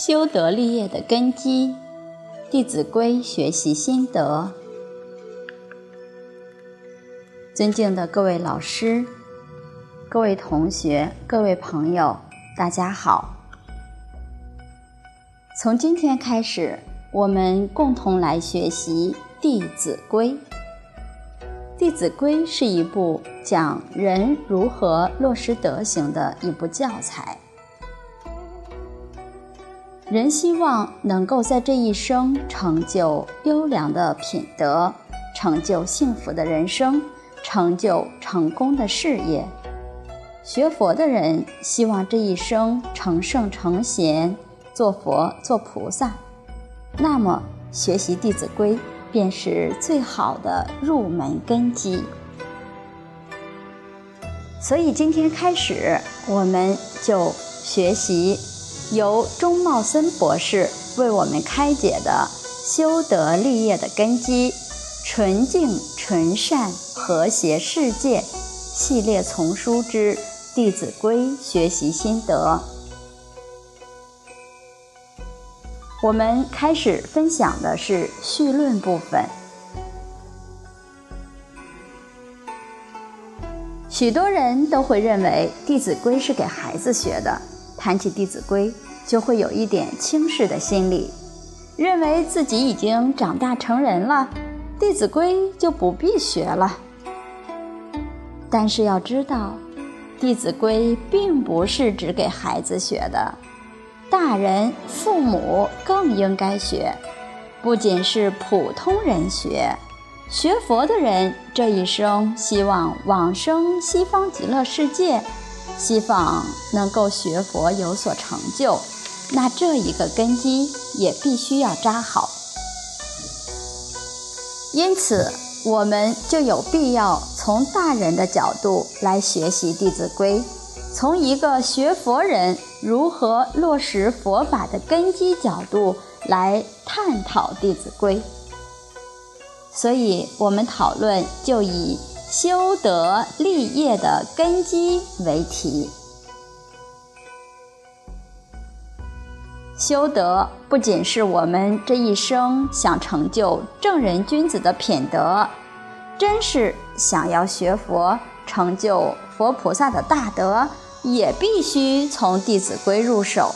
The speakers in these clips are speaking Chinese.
修德立业的根基，《弟子规》学习心得。尊敬的各位老师、各位同学、各位朋友，大家好！从今天开始，我们共同来学习《弟子规》。《弟子规》是一部讲人如何落实德行的一部教材。人希望能够在这一生成就优良的品德，成就幸福的人生，成就成功的事业。学佛的人希望这一生成圣成贤，做佛做菩萨。那么，学习《弟子规》便是最好的入门根基。所以，今天开始，我们就学习。由钟茂森博士为我们开解的《修德立业的根基：纯净纯善和谐世界》系列丛书之《弟子规》学习心得。我们开始分享的是绪论部分。许多人都会认为《弟子规》是给孩子学的。谈起《弟子规》，就会有一点轻视的心理，认为自己已经长大成人了，《弟子规》就不必学了。但是要知道，《弟子规》并不是只给孩子学的，大人、父母更应该学。不仅是普通人学，学佛的人这一生希望往生西方极乐世界。希望能够学佛有所成就，那这一个根基也必须要扎好。因此，我们就有必要从大人的角度来学习《弟子规》，从一个学佛人如何落实佛法的根基角度来探讨《弟子规》。所以，我们讨论就以。修德立业的根基为题。修德不仅是我们这一生想成就正人君子的品德，真是想要学佛成就佛菩萨的大德，也必须从《弟子规》入手。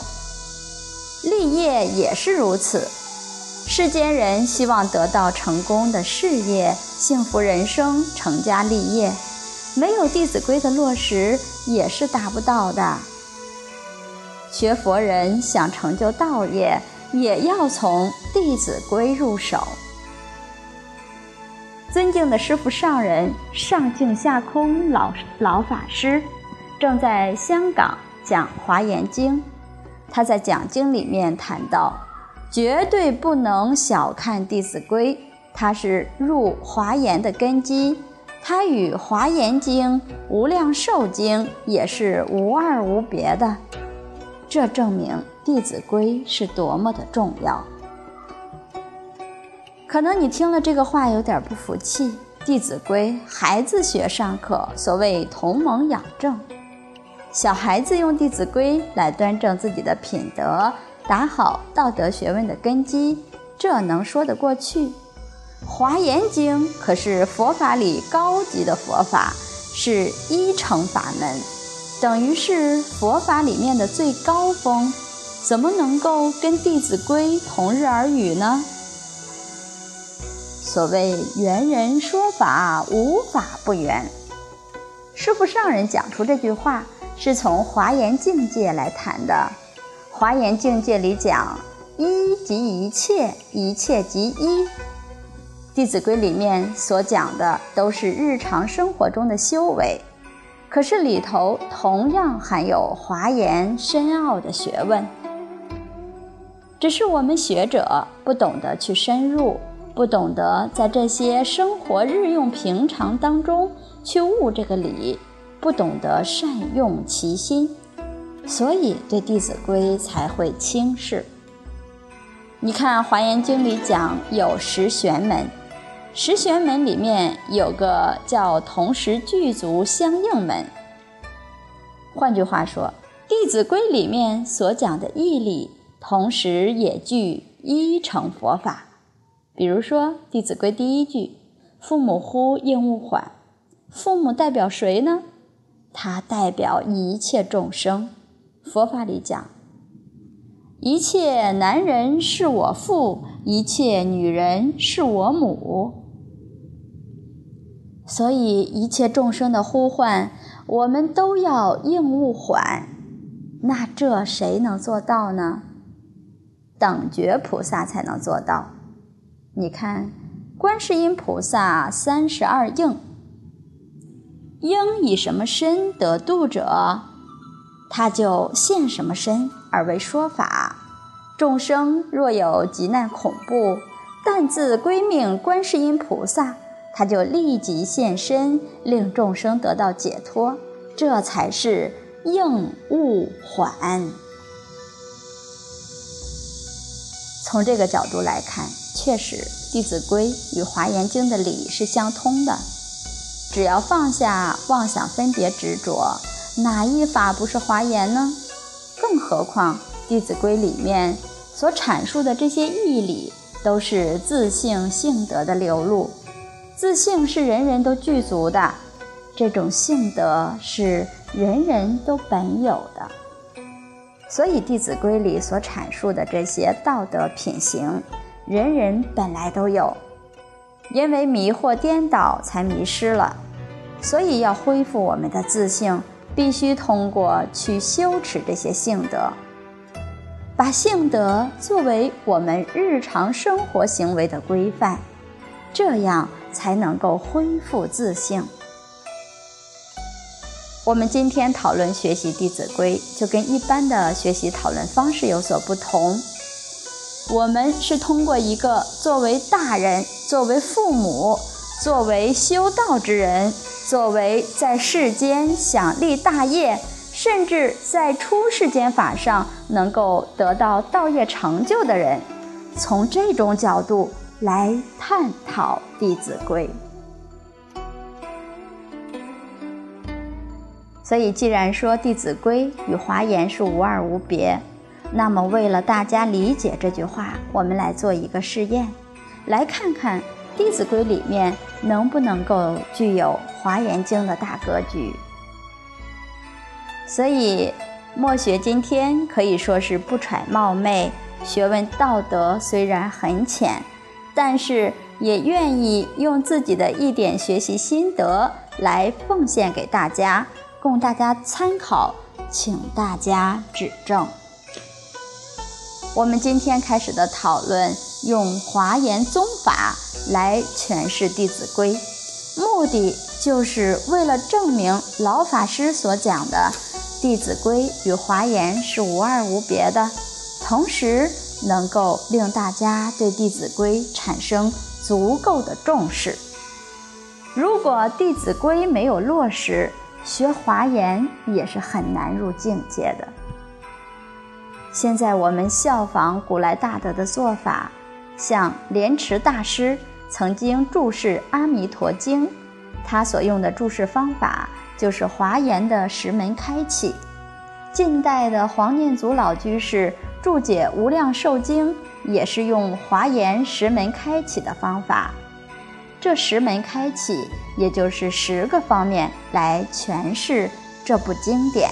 立业也是如此。世间人希望得到成功的事业、幸福人生、成家立业，没有《弟子规》的落实也是达不到的。学佛人想成就道业，也要从《弟子规》入手。尊敬的师父上人上净下空老老法师，正在香港讲《华严经》，他在讲经里面谈到。绝对不能小看《弟子规》，它是入华严的根基，它与《华严经》《无量寿经》也是无二无别的。这证明《弟子规》是多么的重要。可能你听了这个话有点不服气，《弟子规》孩子学尚可，所谓同盟养正，小孩子用《弟子规》来端正自己的品德。打好道德学问的根基，这能说得过去？《华严经》可是佛法里高级的佛法，是一乘法门，等于是佛法里面的最高峰，怎么能够跟《弟子规》同日而语呢？所谓圆人说法，无法不圆。师父上人讲出这句话，是从华严境界来谈的。华严境界里讲，一即一切，一切即一。弟子规里面所讲的都是日常生活中的修为，可是里头同样含有华严深奥的学问。只是我们学者不懂得去深入，不懂得在这些生活日用平常当中去悟这个理，不懂得善用其心。所以对《弟子规》才会轻视。你看《华严经》里讲有十玄门，十玄门里面有个叫同时具足相应门。换句话说，《弟子规》里面所讲的义理，同时也具一乘佛法。比如说《弟子规》第一句：“父母呼，应勿缓。”父母代表谁呢？它代表一切众生。佛法里讲，一切男人是我父，一切女人是我母。所以一切众生的呼唤，我们都要应勿缓。那这谁能做到呢？等觉菩萨才能做到。你看，观世音菩萨三十二应。应以什么身得度者，他就现什么身而为说法。众生若有急难恐怖，但自归命观世音菩萨，他就立即现身，令众生得到解脱。这才是应物缓。从这个角度来看，确实《弟子规》与《华严经》的理是相通的。只要放下妄想、分别、执着，哪一法不是华严呢？更何况《弟子规》里面所阐述的这些义理，都是自性性德的流露。自性是人人都具足的，这种性德是人人都本有的。所以，《弟子规》里所阐述的这些道德品行，人人本来都有，因为迷惑颠倒，才迷失了。所以，要恢复我们的自信，必须通过去修持这些性德，把性德作为我们日常生活行为的规范，这样才能够恢复自信。我们今天讨论学习《弟子规》，就跟一般的学习讨论方式有所不同。我们是通过一个作为大人、作为父母、作为修道之人。作为在世间想立大业，甚至在出世间法上能够得到道业成就的人，从这种角度来探讨《弟子规》。所以，既然说《弟子规》与华严是无二无别，那么为了大家理解这句话，我们来做一个试验，来看看。《弟子规》里面能不能够具有《华严经》的大格局？所以，墨学今天可以说是不揣冒昧，学问道德虽然很浅，但是也愿意用自己的一点学习心得来奉献给大家，供大家参考，请大家指正。我们今天开始的讨论，用华严宗法。来诠释《弟子规》，目的就是为了证明老法师所讲的《弟子规》与华严是无二无别的，同时能够令大家对《弟子规》产生足够的重视。如果《弟子规》没有落实，学华严也是很难入境界的。现在我们效仿古来大德的做法，像莲池大师。曾经注释《阿弥陀经》，他所用的注释方法就是华严的十门开启。近代的黄念祖老居士注解《无量寿经》，也是用华严十门开启的方法。这十门开启，也就是十个方面来诠释这部经典。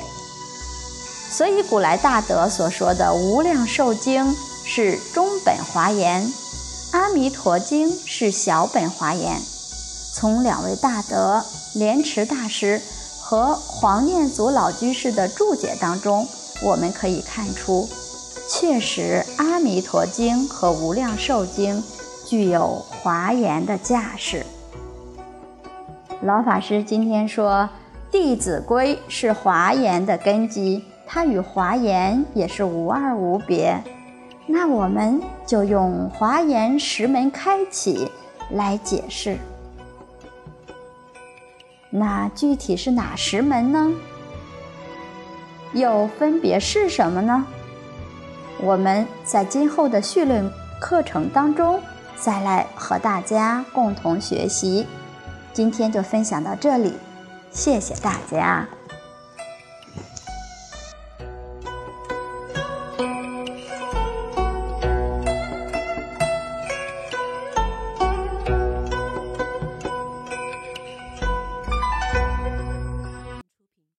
所以，古来大德所说的《无量寿经》是中本华严。《阿弥陀经》是小本华严，从两位大德莲池大师和黄念祖老居士的注解当中，我们可以看出，确实《阿弥陀经》和《无量寿经》具有华严的架势。老法师今天说，《弟子规》是华严的根基，它与华严也是无二无别。那我们就用华严十门开启来解释。那具体是哪十门呢？又分别是什么呢？我们在今后的绪论课程当中再来和大家共同学习。今天就分享到这里，谢谢大家。